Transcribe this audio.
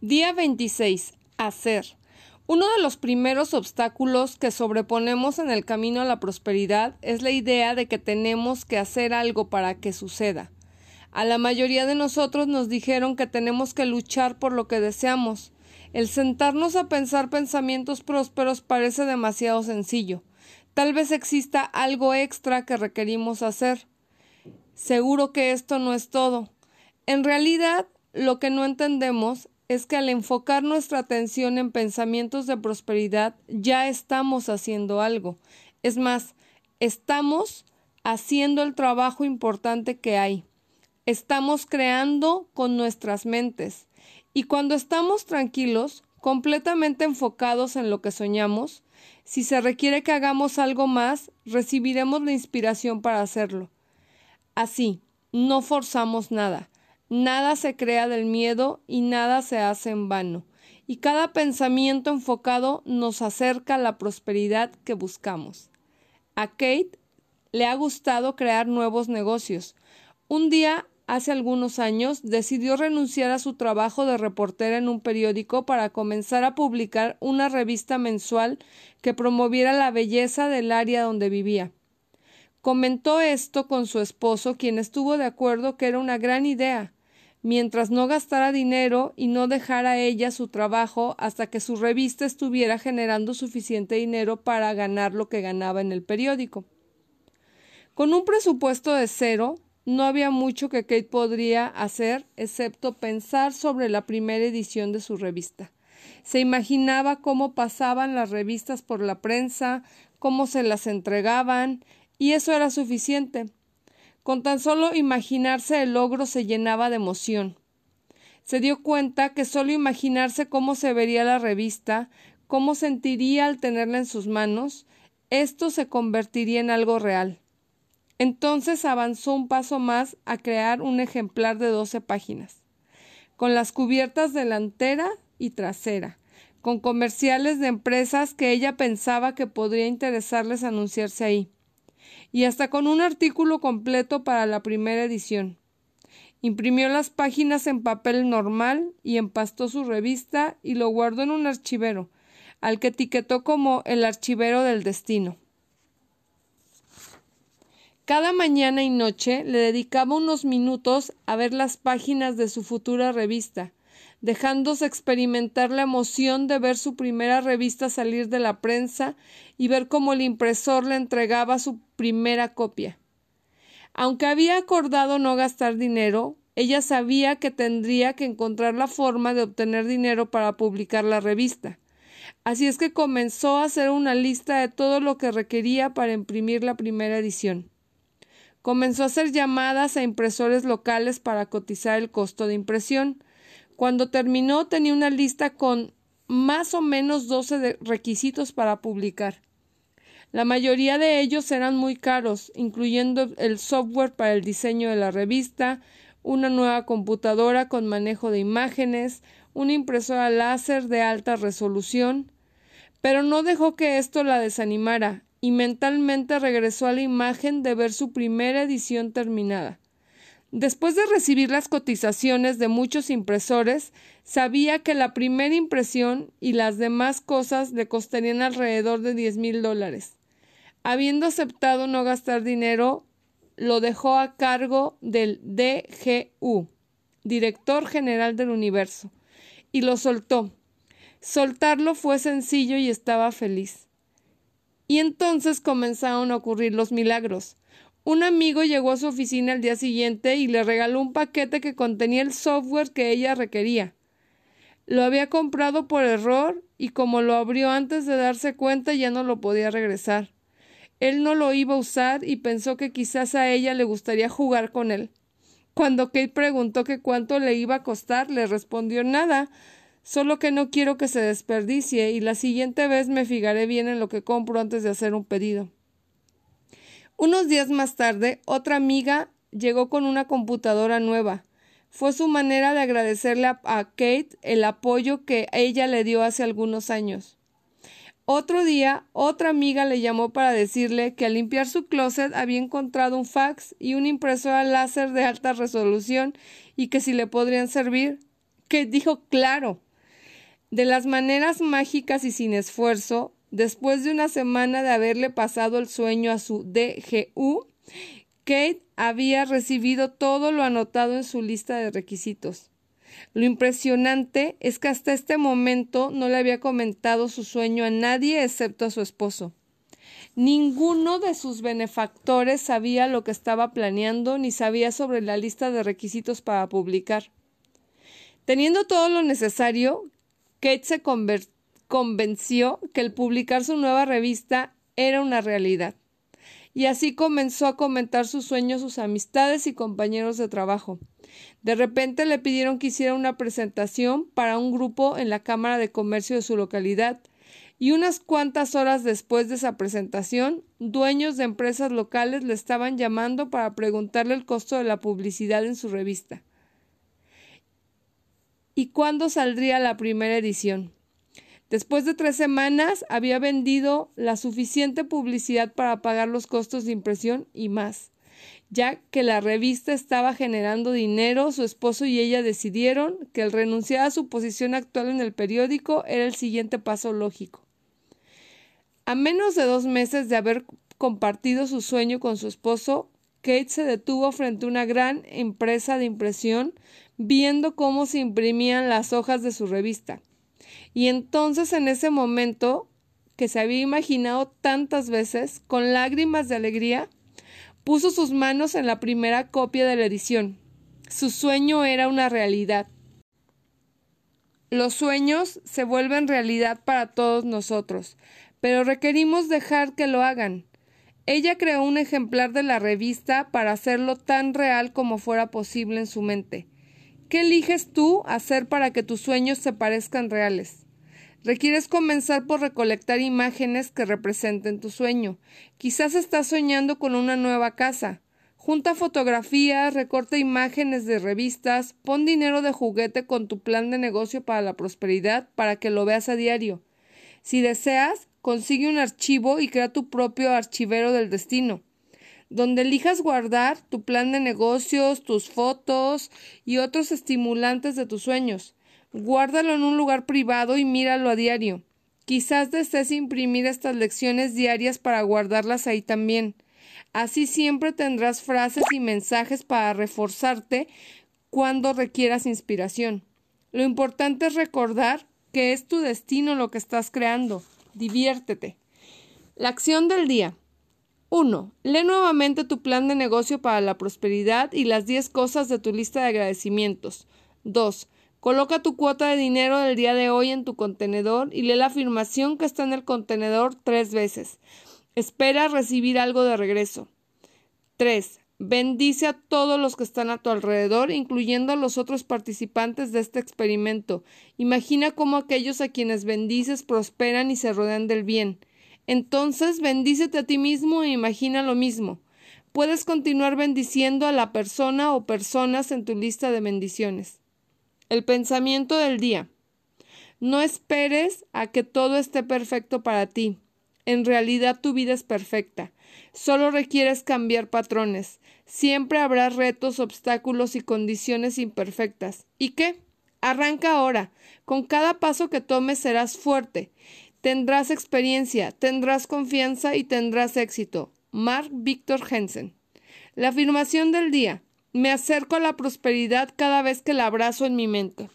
Día 26. Hacer. Uno de los primeros obstáculos que sobreponemos en el camino a la prosperidad es la idea de que tenemos que hacer algo para que suceda. A la mayoría de nosotros nos dijeron que tenemos que luchar por lo que deseamos. El sentarnos a pensar pensamientos prósperos parece demasiado sencillo. Tal vez exista algo extra que requerimos hacer. Seguro que esto no es todo. En realidad, lo que no entendemos es que al enfocar nuestra atención en pensamientos de prosperidad ya estamos haciendo algo. Es más, estamos haciendo el trabajo importante que hay. Estamos creando con nuestras mentes. Y cuando estamos tranquilos, completamente enfocados en lo que soñamos, si se requiere que hagamos algo más, recibiremos la inspiración para hacerlo. Así, no forzamos nada Nada se crea del miedo y nada se hace en vano, y cada pensamiento enfocado nos acerca a la prosperidad que buscamos. A Kate le ha gustado crear nuevos negocios. Un día, hace algunos años, decidió renunciar a su trabajo de reportera en un periódico para comenzar a publicar una revista mensual que promoviera la belleza del área donde vivía. Comentó esto con su esposo, quien estuvo de acuerdo que era una gran idea mientras no gastara dinero y no dejara ella su trabajo hasta que su revista estuviera generando suficiente dinero para ganar lo que ganaba en el periódico. Con un presupuesto de cero, no había mucho que Kate podría hacer excepto pensar sobre la primera edición de su revista. Se imaginaba cómo pasaban las revistas por la prensa, cómo se las entregaban, y eso era suficiente. Con tan solo imaginarse el logro se llenaba de emoción. Se dio cuenta que solo imaginarse cómo se vería la revista, cómo sentiría al tenerla en sus manos, esto se convertiría en algo real. Entonces avanzó un paso más a crear un ejemplar de doce páginas, con las cubiertas delantera y trasera, con comerciales de empresas que ella pensaba que podría interesarles anunciarse ahí y hasta con un artículo completo para la primera edición. Imprimió las páginas en papel normal y empastó su revista y lo guardó en un archivero, al que etiquetó como el archivero del destino. Cada mañana y noche le dedicaba unos minutos a ver las páginas de su futura revista, dejándose experimentar la emoción de ver su primera revista salir de la prensa y ver cómo el impresor le entregaba su primera copia. Aunque había acordado no gastar dinero, ella sabía que tendría que encontrar la forma de obtener dinero para publicar la revista. Así es que comenzó a hacer una lista de todo lo que requería para imprimir la primera edición. Comenzó a hacer llamadas a impresores locales para cotizar el costo de impresión, cuando terminó tenía una lista con más o menos doce requisitos para publicar. La mayoría de ellos eran muy caros, incluyendo el software para el diseño de la revista, una nueva computadora con manejo de imágenes, una impresora láser de alta resolución. Pero no dejó que esto la desanimara, y mentalmente regresó a la imagen de ver su primera edición terminada. Después de recibir las cotizaciones de muchos impresores, sabía que la primera impresión y las demás cosas le costarían alrededor de diez mil dólares. Habiendo aceptado no gastar dinero, lo dejó a cargo del DGU, director general del universo, y lo soltó. Soltarlo fue sencillo y estaba feliz. Y entonces comenzaron a ocurrir los milagros. Un amigo llegó a su oficina al día siguiente y le regaló un paquete que contenía el software que ella requería. Lo había comprado por error y como lo abrió antes de darse cuenta ya no lo podía regresar. Él no lo iba a usar y pensó que quizás a ella le gustaría jugar con él. Cuando Kate preguntó que cuánto le iba a costar, le respondió nada, solo que no quiero que se desperdicie y la siguiente vez me fijaré bien en lo que compro antes de hacer un pedido. Unos días más tarde, otra amiga llegó con una computadora nueva. Fue su manera de agradecerle a, Kate el apoyo que ella le dio hace algunos años. Otro día, otra amiga le llamó para decirle que al limpiar su closet había encontrado un fax y una impresora láser de alta resolución y que si le podrían servir. Kate dijo claro. De las maneras mágicas y sin esfuerzo, después de una semana de haberle pasado el sueño a su DGU, Kate había recibido todo lo anotado en su lista de requisitos. Lo impresionante es que hasta este momento no le había comentado su sueño a nadie excepto a su esposo. Ninguno de sus benefactores sabía lo que estaba planeando ni sabía sobre la lista de requisitos para publicar. Teniendo todo lo necesario, Kate se convenció que el publicar su nueva revista era una realidad. Y así comenzó a comentar su sueño a sus amistades y compañeros de trabajo. De repente le pidieron que hiciera una presentación para un grupo en la Cámara de Comercio de su localidad, y unas cuantas horas después de esa presentación, dueños de empresas locales le estaban llamando para preguntarle el costo de la publicidad en su revista. ¿Y cuándo saldría la primera edición? Después de tres semanas había vendido la suficiente publicidad para pagar los costos de impresión y más. Ya que la revista estaba generando dinero, su esposo y ella decidieron que el renunciar a su posición actual en el periódico era el siguiente paso lógico. A menos de dos meses de haber compartido su sueño con su esposo, Kate se detuvo frente a una gran empresa de impresión, viendo cómo se imprimían las hojas de su revista. Y entonces en ese momento, que se había imaginado tantas veces, con lágrimas de alegría, puso sus manos en la primera copia de la edición. Su sueño era una realidad. Los sueños se vuelven realidad para todos nosotros, pero requerimos dejar que lo hagan. Ella creó un ejemplar de la revista para hacerlo tan real como fuera posible en su mente. ¿Qué eliges tú hacer para que tus sueños se parezcan reales? Requieres comenzar por recolectar imágenes que representen tu sueño. Quizás estás soñando con una nueva casa. Junta fotografías, recorta imágenes de revistas, pon dinero de juguete con tu plan de negocio para la prosperidad para que lo veas a diario. Si deseas, consigue un archivo y crea tu propio archivero del destino, donde elijas guardar tu plan de negocios, tus fotos y otros estimulantes de tus sueños. Guárdalo en un lugar privado y míralo a diario. Quizás desees imprimir estas lecciones diarias para guardarlas ahí también. Así siempre tendrás frases y mensajes para reforzarte cuando requieras inspiración. Lo importante es recordar que es tu destino lo que estás creando. Diviértete. La acción del día. 1. Lee nuevamente tu plan de negocio para la prosperidad y las 10 cosas de tu lista de agradecimientos. 2. Coloca tu cuota de dinero del día de hoy en tu contenedor y lee la afirmación que está en el contenedor tres veces. Espera recibir algo de regreso. 3. Bendice a todos los que están a tu alrededor, incluyendo a los otros participantes de este experimento. Imagina cómo aquellos a quienes bendices prosperan y se rodean del bien. Entonces, bendícete a ti mismo e imagina lo mismo. Puedes continuar bendiciendo a la persona o personas en tu lista de bendiciones. El pensamiento del día. No esperes a que todo esté perfecto para ti. En realidad tu vida es perfecta. Solo requieres cambiar patrones. Siempre habrá retos, obstáculos y condiciones imperfectas. ¿Y qué? Arranca ahora. Con cada paso que tomes serás fuerte. Tendrás experiencia, tendrás confianza y tendrás éxito. Mark Victor Jensen. La afirmación del día. Me acerco a la prosperidad cada vez que la abrazo en mi mente.